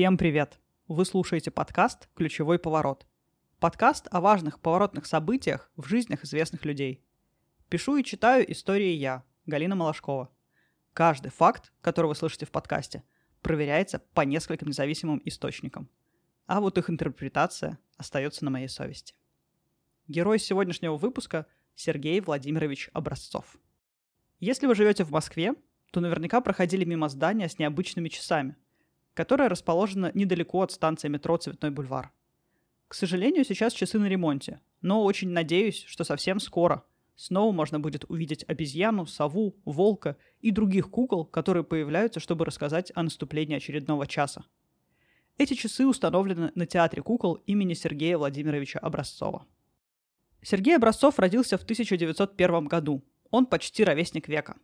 Всем привет! Вы слушаете подкаст «Ключевой поворот». Подкаст о важных поворотных событиях в жизнях известных людей. Пишу и читаю истории я, Галина Малашкова. Каждый факт, который вы слышите в подкасте, проверяется по нескольким независимым источникам. А вот их интерпретация остается на моей совести. Герой сегодняшнего выпуска – Сергей Владимирович Образцов. Если вы живете в Москве, то наверняка проходили мимо здания с необычными часами – которая расположена недалеко от станции метро Цветной бульвар. К сожалению, сейчас часы на ремонте, но очень надеюсь, что совсем скоро снова можно будет увидеть обезьяну, сову, волка и других кукол, которые появляются, чтобы рассказать о наступлении очередного часа. Эти часы установлены на Театре кукол имени Сергея Владимировича Образцова. Сергей Образцов родился в 1901 году. Он почти ровесник века.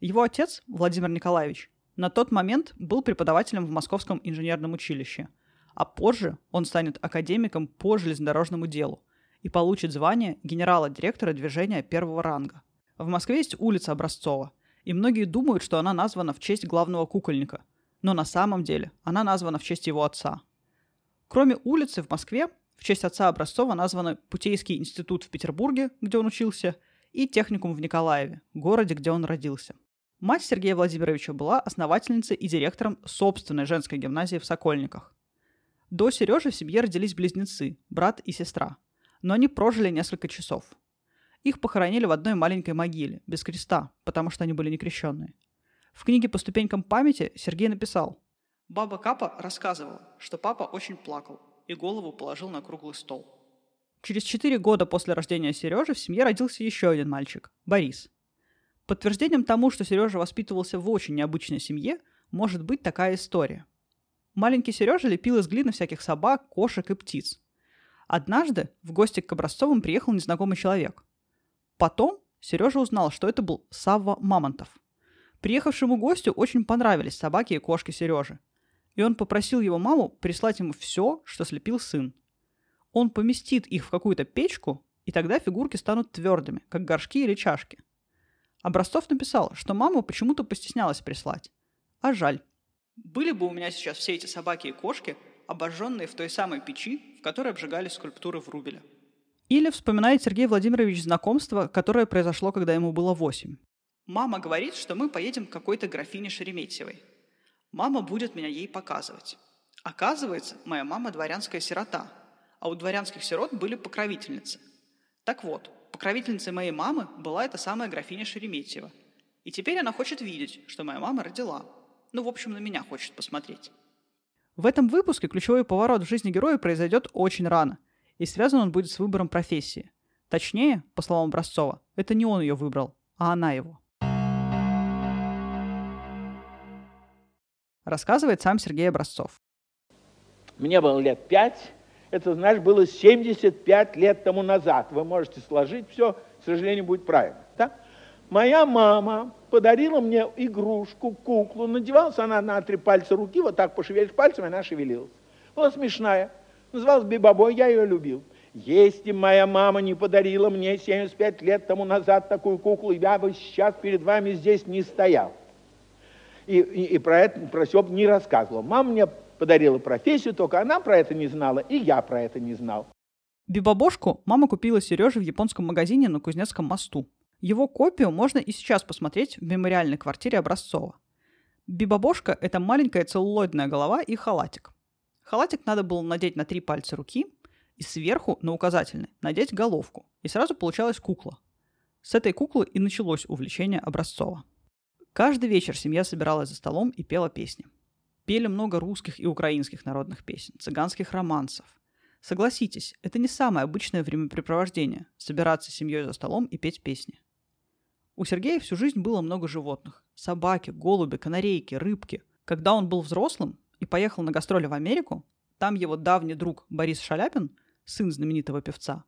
Его отец, Владимир Николаевич, на тот момент был преподавателем в Московском инженерном училище, а позже он станет академиком по железнодорожному делу и получит звание генерала-директора движения первого ранга. В Москве есть улица Образцова, и многие думают, что она названа в честь главного кукольника, но на самом деле она названа в честь его отца. Кроме улицы в Москве, в честь отца Образцова названы Путейский институт в Петербурге, где он учился, и техникум в Николаеве, городе, где он родился. Мать Сергея Владимировича была основательницей и директором собственной женской гимназии в Сокольниках. До Сережи в семье родились близнецы, брат и сестра. Но они прожили несколько часов. Их похоронили в одной маленькой могиле, без креста, потому что они были некрещенные. В книге «По ступенькам памяти» Сергей написал «Баба Капа рассказывала, что папа очень плакал и голову положил на круглый стол. Через четыре года после рождения Сережи в семье родился еще один мальчик – Борис – Подтверждением тому, что Сережа воспитывался в очень необычной семье, может быть такая история. Маленький Сережа лепил из глины всяких собак, кошек и птиц. Однажды в гости к Образцовым приехал незнакомый человек. Потом Сережа узнал, что это был Савва Мамонтов. Приехавшему гостю очень понравились собаки и кошки Сережи. И он попросил его маму прислать ему все, что слепил сын. Он поместит их в какую-то печку, и тогда фигурки станут твердыми, как горшки или чашки – Образцов написал, что маму почему-то постеснялась прислать. А жаль. Были бы у меня сейчас все эти собаки и кошки, обожженные в той самой печи, в которой обжигали скульптуры в Рубеле. Или вспоминает Сергей Владимирович знакомство, которое произошло, когда ему было восемь. Мама говорит, что мы поедем к какой-то графине Шереметьевой. Мама будет меня ей показывать. Оказывается, моя мама дворянская сирота, а у дворянских сирот были покровительницы. Так вот, покровительницей моей мамы была эта самая графиня Шереметьева. И теперь она хочет видеть, что моя мама родила. Ну, в общем, на меня хочет посмотреть. В этом выпуске ключевой поворот в жизни героя произойдет очень рано, и связан он будет с выбором профессии. Точнее, по словам Образцова, это не он ее выбрал, а она его. Рассказывает сам Сергей Образцов. Мне было лет пять, это, знаешь, было 75 лет тому назад. Вы можете сложить все, к сожалению, будет правильно. Да? Моя мама подарила мне игрушку, куклу. Надевалась она на три пальца руки, вот так пошевелишь пальцами, она шевелилась. Была смешная. Называлась Бибобой, я ее любил. Если моя мама не подарила мне 75 лет тому назад такую куклу, я бы сейчас перед вами здесь не стоял. И, и, и про это, про все не рассказывал. Мама мне подарила профессию, только она про это не знала, и я про это не знал. Бибобошку мама купила Сереже в японском магазине на Кузнецком мосту. Его копию можно и сейчас посмотреть в мемориальной квартире Образцова. Бибобошка – это маленькая целлулоидная голова и халатик. Халатик надо было надеть на три пальца руки и сверху на указательный надеть головку, и сразу получалась кукла. С этой куклы и началось увлечение Образцова. Каждый вечер семья собиралась за столом и пела песни – Пели много русских и украинских народных песен, цыганских романсов. Согласитесь, это не самое обычное времяпрепровождение – собираться с семьей за столом и петь песни. У Сергея всю жизнь было много животных – собаки, голуби, канарейки, рыбки. Когда он был взрослым и поехал на гастроли в Америку, там его давний друг Борис Шаляпин, сын знаменитого певца,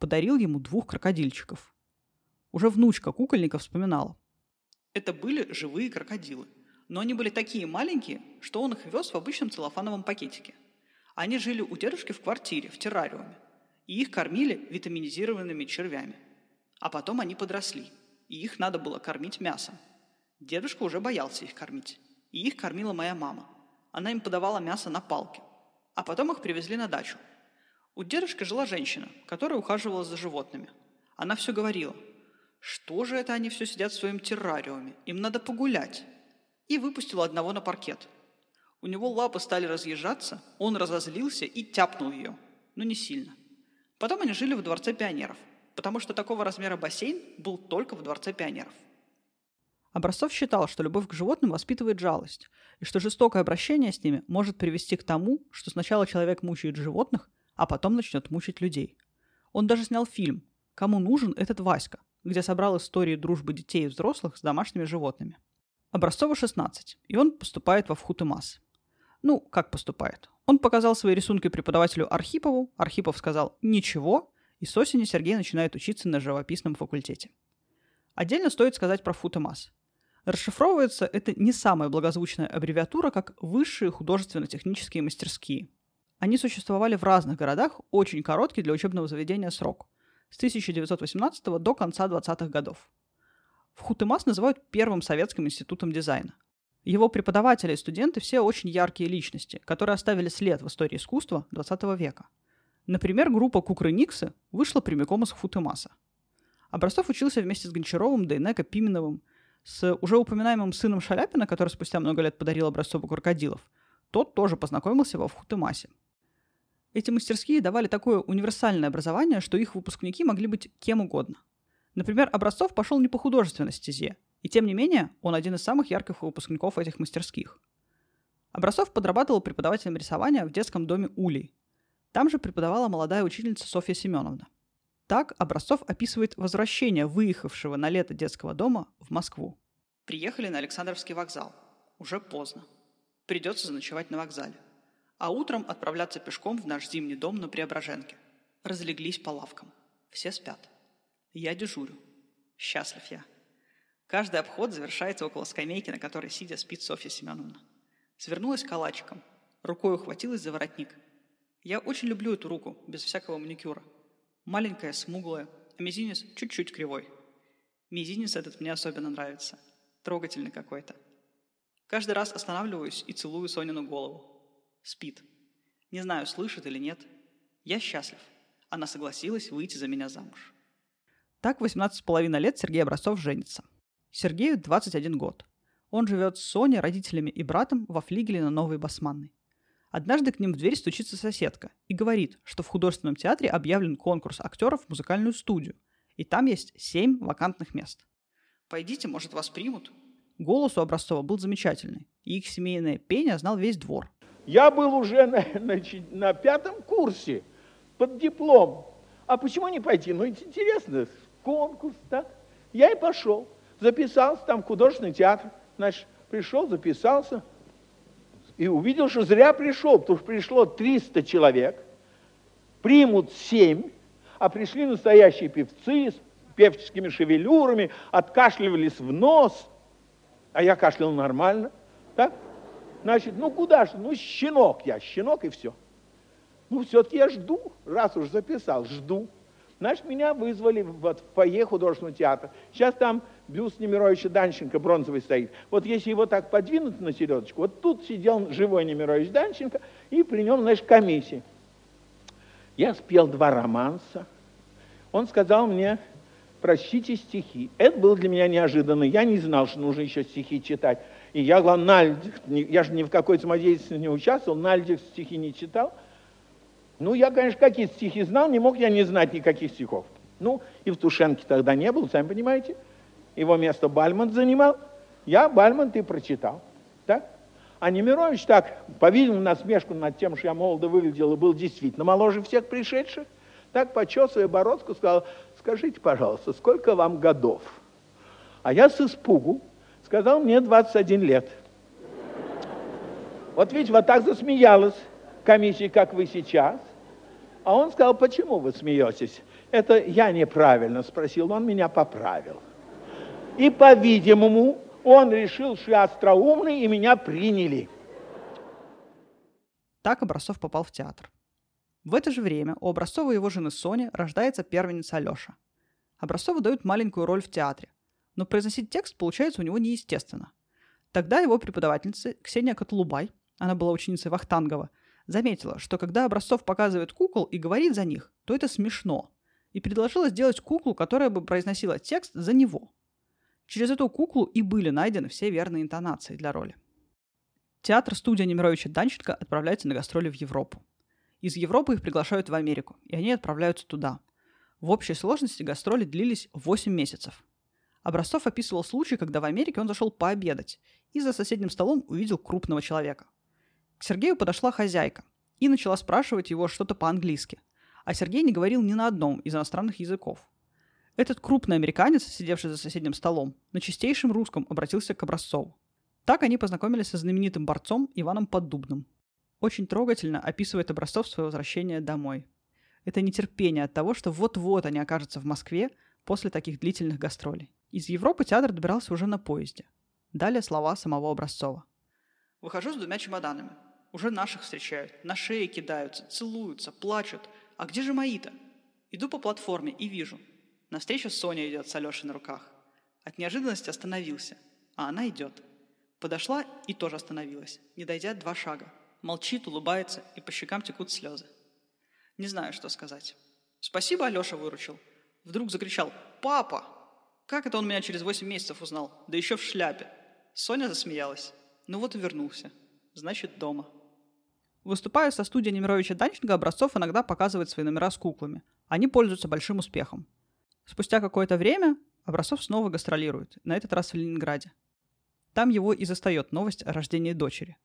подарил ему двух крокодильчиков. Уже внучка кукольника вспоминала. Это были живые крокодилы – но они были такие маленькие, что он их вез в обычном целлофановом пакетике. Они жили у дедушки в квартире, в террариуме, и их кормили витаминизированными червями. А потом они подросли, и их надо было кормить мясом. Дедушка уже боялся их кормить, и их кормила моя мама. Она им подавала мясо на палке. А потом их привезли на дачу. У дедушки жила женщина, которая ухаживала за животными. Она все говорила, что же это они все сидят в своем террариуме, им надо погулять. И выпустила одного на паркет. У него лапы стали разъезжаться, он разозлился и тяпнул ее, но не сильно. Потом они жили в Дворце пионеров, потому что такого размера бассейн был только в Дворце пионеров. Образцов считал, что любовь к животным воспитывает жалость, и что жестокое обращение с ними может привести к тому, что сначала человек мучает животных, а потом начнет мучить людей. Он даже снял фильм «Кому нужен этот Васька?», где собрал истории дружбы детей и взрослых с домашними животными. Образцову 16, и он поступает во Вхутымас. Ну, как поступает? Он показал свои рисунки преподавателю Архипову, Архипов сказал «ничего», и с осени Сергей начинает учиться на живописном факультете. Отдельно стоит сказать про Футамас. Расшифровывается это не самая благозвучная аббревиатура, как высшие художественно-технические мастерские. Они существовали в разных городах, очень короткий для учебного заведения срок – с 1918 до конца 20-х годов. В Хутымас называют первым советским институтом дизайна. Его преподаватели и студенты все очень яркие личности, которые оставили след в истории искусства 20 века. Например, группа Кукры Никсы вышла прямиком из Хутымаса. Образцов учился вместе с Гончаровым, Дейнеко, Пименовым, с уже упоминаемым сыном Шаляпина, который спустя много лет подарил Образцову крокодилов. Тот тоже познакомился во Вхутымасе. Эти мастерские давали такое универсальное образование, что их выпускники могли быть кем угодно. Например, Образцов пошел не по художественной стезе, и тем не менее он один из самых ярких выпускников этих мастерских. Образцов подрабатывал преподавателем рисования в детском доме Улей. Там же преподавала молодая учительница Софья Семеновна. Так Образцов описывает возвращение выехавшего на лето детского дома в Москву. Приехали на Александровский вокзал. Уже поздно. Придется заночевать на вокзале. А утром отправляться пешком в наш зимний дом на Преображенке. Разлеглись по лавкам. Все спят. Я дежурю. Счастлив я. Каждый обход завершается около скамейки, на которой сидя спит Софья Семеновна. Свернулась калачиком. Рукой ухватилась за воротник. Я очень люблю эту руку, без всякого маникюра. Маленькая, смуглая, а мизинец чуть-чуть кривой. Мизинец этот мне особенно нравится. Трогательный какой-то. Каждый раз останавливаюсь и целую Сонину голову. Спит. Не знаю, слышит или нет. Я счастлив. Она согласилась выйти за меня замуж. Так 18,5 лет Сергей Образцов женится. Сергею 21 год. Он живет с Соней, родителями и братом во флигеле на Новой Басманной. Однажды к ним в дверь стучится соседка и говорит, что в художественном театре объявлен конкурс актеров в музыкальную студию, и там есть семь вакантных мест. «Пойдите, может, вас примут?» Голос у Образцова был замечательный, и их семейное пение знал весь двор. Я был уже на, на, на пятом курсе под диплом. А почему не пойти? Ну, интересно, конкурс, так? Я и пошел. Записался там в художественный театр. Значит, пришел, записался. И увидел, что зря пришел, потому что пришло 300 человек. Примут 7, а пришли настоящие певцы с певческими шевелюрами, откашливались в нос. А я кашлял нормально. Так? Значит, ну куда же? Ну, щенок я, щенок и все. Ну, все-таки я жду, раз уж записал, жду. Значит, меня вызвали вот, в фойе художественного театра. Сейчас там бюст Немировича Данченко бронзовый стоит. Вот если его так подвинуть на середочку, вот тут сидел живой Немирович Данченко, и при нем, знаешь, комиссия. Я спел два романса. Он сказал мне, прочтите стихи. Это было для меня неожиданно. Я не знал, что нужно еще стихи читать. И я, главное, на льдах, я же ни в какой самодеятельности не участвовал, на льдах стихи не читал – ну, я, конечно, какие стихи знал, не мог я не знать никаких стихов. Ну, и в Тушенке тогда не был, сами понимаете. Его место Бальмонт занимал. Я Бальмонт и прочитал. Так? А Немирович так, по-видимому, насмешку над тем, что я молодо выглядел и был действительно моложе всех пришедших, так, почесывая бородку, сказал, скажите, пожалуйста, сколько вам годов? А я с испугу сказал, мне 21 лет. Вот видите, вот так засмеялась комиссия, как вы сейчас. А он сказал, почему вы смеетесь? Это я неправильно спросил, он меня поправил. И, по-видимому, он решил, что я остроумный, и меня приняли. Так Образцов попал в театр. В это же время у Образцова и его жены Сони рождается первенец Алеша. Образцову дают маленькую роль в театре, но произносить текст получается у него неестественно. Тогда его преподавательница Ксения Котлубай она была ученицей Вахтангова, заметила, что когда Образцов показывает кукол и говорит за них, то это смешно, и предложила сделать куклу, которая бы произносила текст за него. Через эту куклу и были найдены все верные интонации для роли. Театр студия Немировича Данченко отправляется на гастроли в Европу. Из Европы их приглашают в Америку, и они отправляются туда. В общей сложности гастроли длились 8 месяцев. Образцов описывал случай, когда в Америке он зашел пообедать и за соседним столом увидел крупного человека. К Сергею подошла хозяйка и начала спрашивать его что-то по-английски, а Сергей не говорил ни на одном из иностранных языков. Этот крупный американец, сидевший за соседним столом, на чистейшем русском обратился к Образцову. Так они познакомились со знаменитым борцом Иваном Поддубным. Очень трогательно описывает Образцов свое возвращение домой. Это нетерпение от того, что вот-вот они окажутся в Москве после таких длительных гастролей. Из Европы театр добирался уже на поезде. Далее слова самого Образцова. «Выхожу с двумя чемоданами. Уже наших встречают, на шее кидаются, целуются, плачут. А где же мои-то? Иду по платформе и вижу. Навстречу Соня идет с Алешей на руках. От неожиданности остановился, а она идет. Подошла и тоже остановилась, не дойдя два шага. Молчит, улыбается, и по щекам текут слезы. Не знаю, что сказать. Спасибо, Алеша выручил. Вдруг закричал «Папа!» Как это он меня через восемь месяцев узнал? Да еще в шляпе. Соня засмеялась. Ну вот и вернулся. Значит, дома. Выступая со студией Немировича Данченко, Образцов иногда показывает свои номера с куклами. Они пользуются большим успехом. Спустя какое-то время Образцов снова гастролирует, на этот раз в Ленинграде. Там его и застает новость о рождении дочери.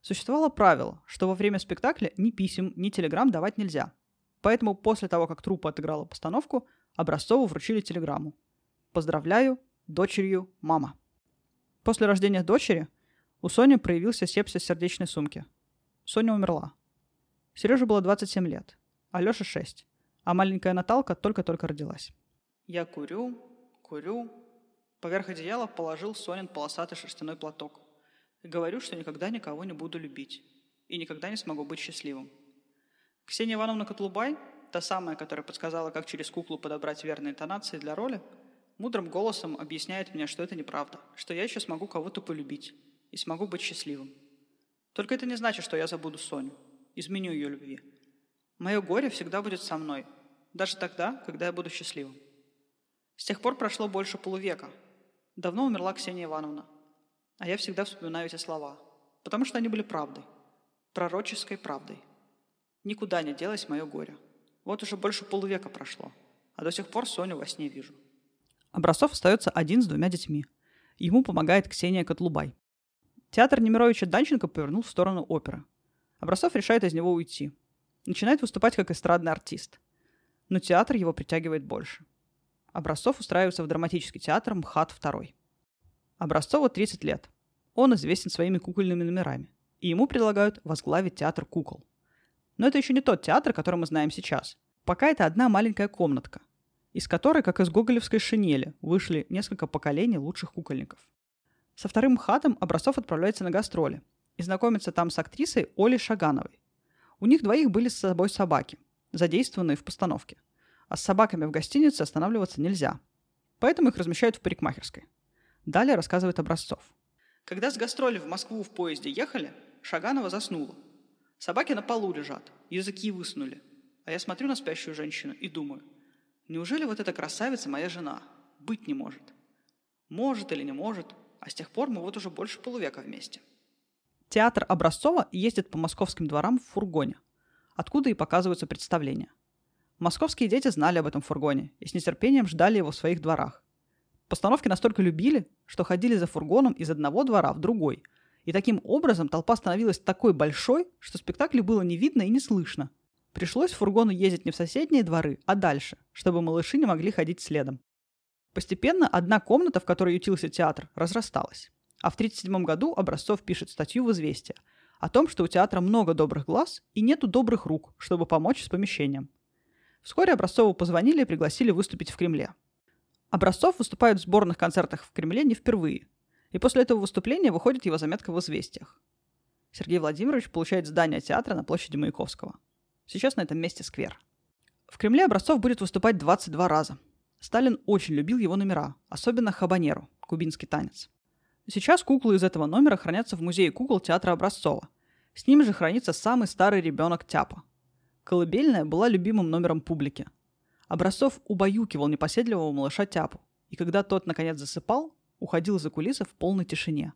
Существовало правило, что во время спектакля ни писем, ни телеграмм давать нельзя. Поэтому после того, как труппа отыграла постановку, Образцову вручили телеграмму. «Поздравляю, дочерью мама». После рождения дочери у Сони проявился сепсис сердечной сумки. Соня умерла. Сереже было 27 лет, а Лёше 6, а маленькая Наталка только-только родилась. Я курю, курю. Поверх одеяла положил Сонин полосатый шерстяной платок. И говорю, что никогда никого не буду любить. И никогда не смогу быть счастливым. Ксения Ивановна Котлубай, та самая, которая подсказала, как через куклу подобрать верные интонации для роли, мудрым голосом объясняет мне, что это неправда, что я еще смогу кого-то полюбить и смогу быть счастливым. Только это не значит, что я забуду Соню, изменю ее любви. Мое горе всегда будет со мной, даже тогда, когда я буду счастливым. С тех пор прошло больше полувека. Давно умерла Ксения Ивановна. А я всегда вспоминаю эти слова, потому что они были правдой, пророческой правдой. Никуда не делось мое горе. Вот уже больше полувека прошло, а до сих пор Соню во сне вижу. Образцов остается один с двумя детьми. Ему помогает Ксения Котлубай. Театр Немировича Данченко повернул в сторону оперы. Образцов решает из него уйти. Начинает выступать как эстрадный артист. Но театр его притягивает больше. Образцов устраивается в драматический театр МХАТ II. Образцову 30 лет. Он известен своими кукольными номерами. И ему предлагают возглавить театр кукол. Но это еще не тот театр, который мы знаем сейчас. Пока это одна маленькая комнатка, из которой, как из гоголевской шинели, вышли несколько поколений лучших кукольников. Со вторым МХАТом Образцов отправляется на гастроли и знакомится там с актрисой Олей Шагановой. У них двоих были с собой собаки, задействованные в постановке – а с собаками в гостинице останавливаться нельзя. Поэтому их размещают в парикмахерской. Далее рассказывает Образцов. Когда с гастроли в Москву в поезде ехали, Шаганова заснула. Собаки на полу лежат, языки высунули. А я смотрю на спящую женщину и думаю, неужели вот эта красавица моя жена? Быть не может. Может или не может, а с тех пор мы вот уже больше полувека вместе. Театр Образцова ездит по московским дворам в фургоне, откуда и показываются представления – Московские дети знали об этом фургоне и с нетерпением ждали его в своих дворах. Постановки настолько любили, что ходили за фургоном из одного двора в другой. И таким образом толпа становилась такой большой, что спектакля было не видно и не слышно. Пришлось фургону ездить не в соседние дворы, а дальше, чтобы малыши не могли ходить следом. Постепенно одна комната, в которой ютился театр, разрасталась. А в 1937 году Образцов пишет статью в «Известия» о том, что у театра много добрых глаз и нету добрых рук, чтобы помочь с помещением – Вскоре Образцову позвонили и пригласили выступить в Кремле. Образцов выступает в сборных концертах в Кремле не впервые. И после этого выступления выходит его заметка в «Известиях». Сергей Владимирович получает здание театра на площади Маяковского. Сейчас на этом месте сквер. В Кремле Образцов будет выступать 22 раза. Сталин очень любил его номера, особенно «Хабанеру» – кубинский танец. Сейчас куклы из этого номера хранятся в музее кукол театра Образцова, С ним же хранится самый старый ребенок Тяпа. Колыбельная была любимым номером публики. Образцов убаюкивал непоседливого малыша Тяпу, и когда тот наконец засыпал, уходил за кулисы в полной тишине.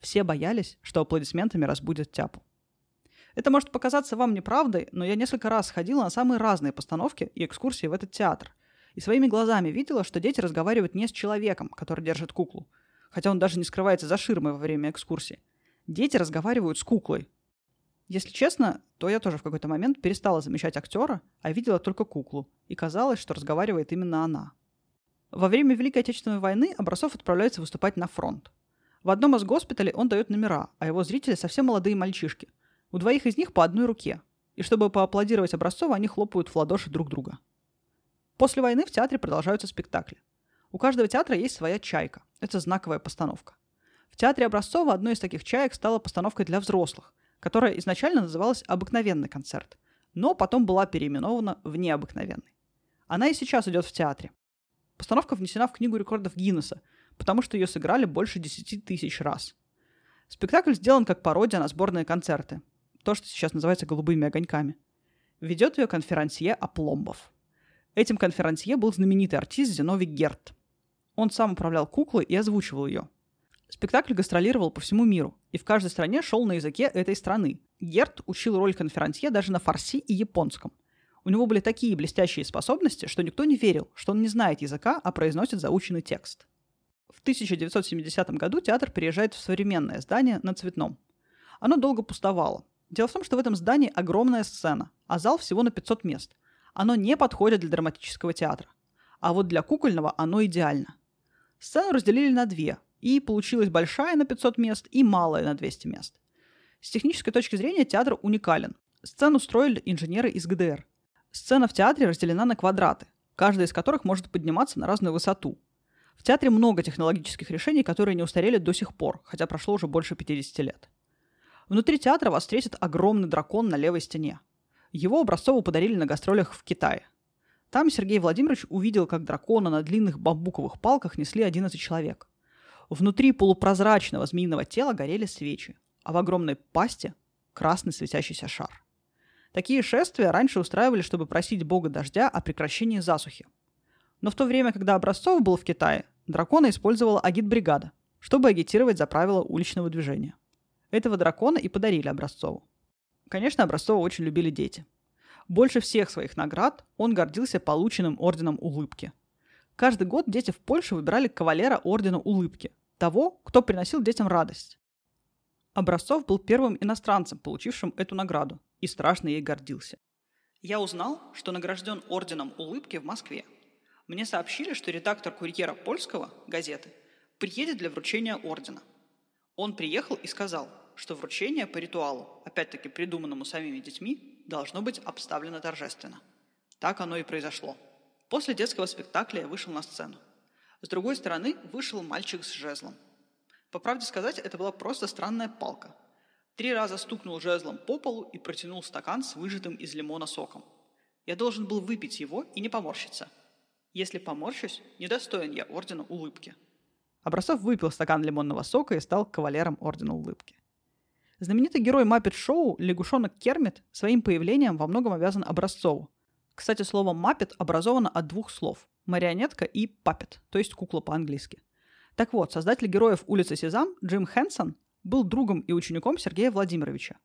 Все боялись, что аплодисментами разбудят Тяпу. Это может показаться вам неправдой, но я несколько раз ходила на самые разные постановки и экскурсии в этот театр. И своими глазами видела, что дети разговаривают не с человеком, который держит куклу, хотя он даже не скрывается за ширмой во время экскурсии. Дети разговаривают с куклой. Если честно, то я тоже в какой-то момент перестала замечать актера, а видела только куклу, и казалось, что разговаривает именно она. Во время Великой Отечественной войны Образцов отправляется выступать на фронт. В одном из госпиталей он дает номера, а его зрители совсем молодые мальчишки – у двоих из них по одной руке. И чтобы поаплодировать Образцова, они хлопают в ладоши друг друга. После войны в театре продолжаются спектакли. У каждого театра есть своя чайка. Это знаковая постановка. В театре Образцова одной из таких чаек стала постановкой для взрослых, которая изначально называлась «Обыкновенный концерт», но потом была переименована в «Необыкновенный». Она и сейчас идет в театре. Постановка внесена в Книгу рекордов Гиннесса, потому что ее сыграли больше 10 тысяч раз. Спектакль сделан как пародия на сборные концерты, то, что сейчас называется голубыми огоньками. Ведет ее конферансье Опломбов. Этим конферансье был знаменитый артист Зиновий Герт. Он сам управлял куклой и озвучивал ее. Спектакль гастролировал по всему миру, и в каждой стране шел на языке этой страны. Герт учил роль конферансье даже на фарси и японском. У него были такие блестящие способности, что никто не верил, что он не знает языка, а произносит заученный текст. В 1970 году театр переезжает в современное здание на Цветном. Оно долго пустовало, Дело в том, что в этом здании огромная сцена, а зал всего на 500 мест. Оно не подходит для драматического театра. А вот для кукольного оно идеально. Сцену разделили на две, и получилась большая на 500 мест и малая на 200 мест. С технической точки зрения театр уникален. Сцену строили инженеры из ГДР. Сцена в театре разделена на квадраты, каждый из которых может подниматься на разную высоту. В театре много технологических решений, которые не устарели до сих пор, хотя прошло уже больше 50 лет. Внутри театра вас встретит огромный дракон на левой стене. Его Образцову подарили на гастролях в Китае. Там Сергей Владимирович увидел, как дракона на длинных бамбуковых палках несли 11 человек. Внутри полупрозрачного змеиного тела горели свечи, а в огромной пасти – красный светящийся шар. Такие шествия раньше устраивали, чтобы просить бога дождя о прекращении засухи. Но в то время, когда Образцов был в Китае, дракона использовала агитбригада, чтобы агитировать за правила уличного движения. Этого дракона и подарили Образцову. Конечно, Образцова очень любили дети. Больше всех своих наград он гордился полученным орденом улыбки. Каждый год дети в Польше выбирали кавалера ордена улыбки, того, кто приносил детям радость. Образцов был первым иностранцем, получившим эту награду, и страшно ей гордился. Я узнал, что награжден орденом улыбки в Москве. Мне сообщили, что редактор курьера польского газеты приедет для вручения ордена. Он приехал и сказал – что вручение по ритуалу, опять-таки придуманному самими детьми, должно быть обставлено торжественно. Так оно и произошло. После детского спектакля я вышел на сцену. С другой стороны вышел мальчик с жезлом. По правде сказать, это была просто странная палка. Три раза стукнул жезлом по полу и протянул стакан с выжатым из лимона соком. Я должен был выпить его и не поморщиться. Если поморщусь, недостоин я ордена улыбки. Образцов выпил стакан лимонного сока и стал кавалером ордена улыбки. Знаменитый герой Маппет Шоу, лягушонок Кермит, своим появлением во многом обязан Образцову. Кстати, слово «маппет» образовано от двух слов – марионетка и папет, то есть кукла по-английски. Так вот, создатель героев «Улицы Сезам» Джим Хэнсон был другом и учеником Сергея Владимировича.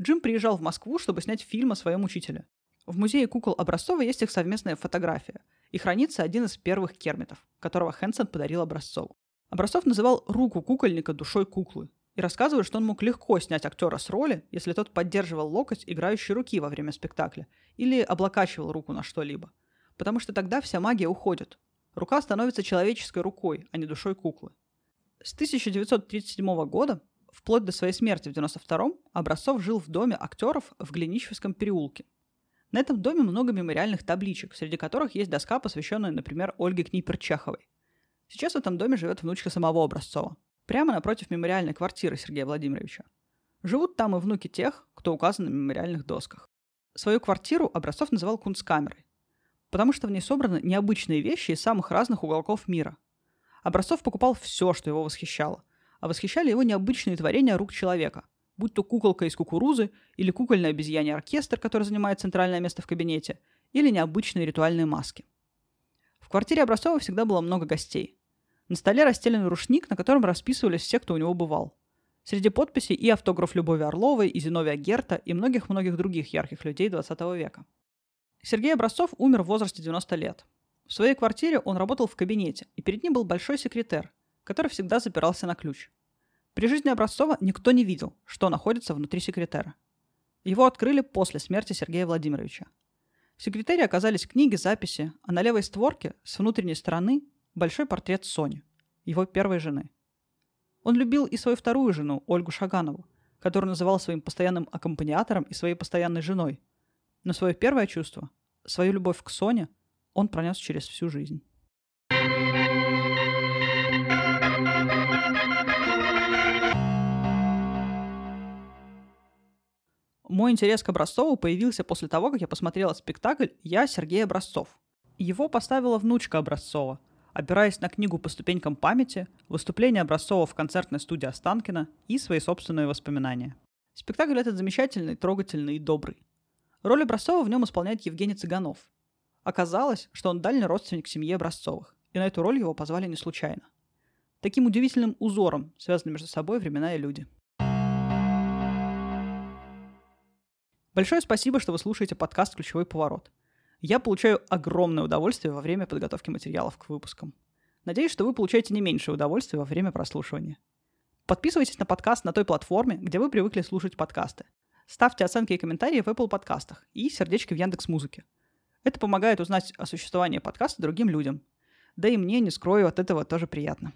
Джим приезжал в Москву, чтобы снять фильм о своем учителе. В музее кукол Образцова есть их совместная фотография, и хранится один из первых кермитов, которого Хэнсон подарил Образцову. Образцов называл руку кукольника душой куклы, и рассказывают, что он мог легко снять актера с роли, если тот поддерживал локоть играющей руки во время спектакля или облокачивал руку на что-либо. Потому что тогда вся магия уходит. Рука становится человеческой рукой, а не душой куклы. С 1937 года, вплоть до своей смерти в 1992 Образцов жил в доме актеров в Глинищевском переулке. На этом доме много мемориальных табличек, среди которых есть доска, посвященная, например, Ольге Книпер-Чеховой. Сейчас в этом доме живет внучка самого Образцова прямо напротив мемориальной квартиры Сергея Владимировича. Живут там и внуки тех, кто указан на мемориальных досках. Свою квартиру Образцов называл кунсткамерой, потому что в ней собраны необычные вещи из самых разных уголков мира. Образцов покупал все, что его восхищало, а восхищали его необычные творения рук человека, будь то куколка из кукурузы или кукольный обезьяний оркестр, который занимает центральное место в кабинете, или необычные ритуальные маски. В квартире Образцова всегда было много гостей. На столе расстелен рушник, на котором расписывались все, кто у него бывал. Среди подписей и автограф Любови Орловой, и Зиновия Герта, и многих-многих других ярких людей 20 века. Сергей Образцов умер в возрасте 90 лет. В своей квартире он работал в кабинете, и перед ним был большой секретер, который всегда запирался на ключ. При жизни Образцова никто не видел, что находится внутри секретера. Его открыли после смерти Сергея Владимировича. В секретаре оказались книги, записи, а на левой створке с внутренней стороны большой портрет Сони, его первой жены. Он любил и свою вторую жену, Ольгу Шаганову, которую называл своим постоянным аккомпаниатором и своей постоянной женой. Но свое первое чувство, свою любовь к Соне, он пронес через всю жизнь. Мой интерес к Образцову появился после того, как я посмотрела спектакль «Я Сергей Образцов». Его поставила внучка Образцова, опираясь на книгу «По ступенькам памяти», выступление Образцова в концертной студии Останкина и свои собственные воспоминания. Спектакль этот замечательный, трогательный и добрый. Роль Образцова в нем исполняет Евгений Цыганов. Оказалось, что он дальний родственник семьи Образцовых, и на эту роль его позвали не случайно. Таким удивительным узором связаны между собой времена и люди – Большое спасибо, что вы слушаете подкаст «Ключевой поворот». Я получаю огромное удовольствие во время подготовки материалов к выпускам. Надеюсь, что вы получаете не меньшее удовольствие во время прослушивания. Подписывайтесь на подкаст на той платформе, где вы привыкли слушать подкасты. Ставьте оценки и комментарии в Apple подкастах и сердечки в Яндекс Музыке. Это помогает узнать о существовании подкаста другим людям. Да и мне, не скрою, от этого тоже приятно.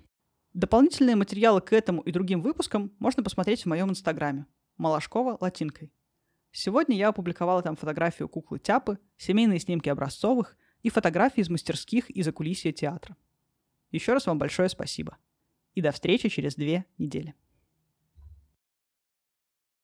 Дополнительные материалы к этому и другим выпускам можно посмотреть в моем инстаграме. Малашкова латинкой. Сегодня я опубликовала там фотографию куклы Тяпы, семейные снимки образцовых и фотографии из мастерских и закулисья театра. Еще раз вам большое спасибо. И до встречи через две недели.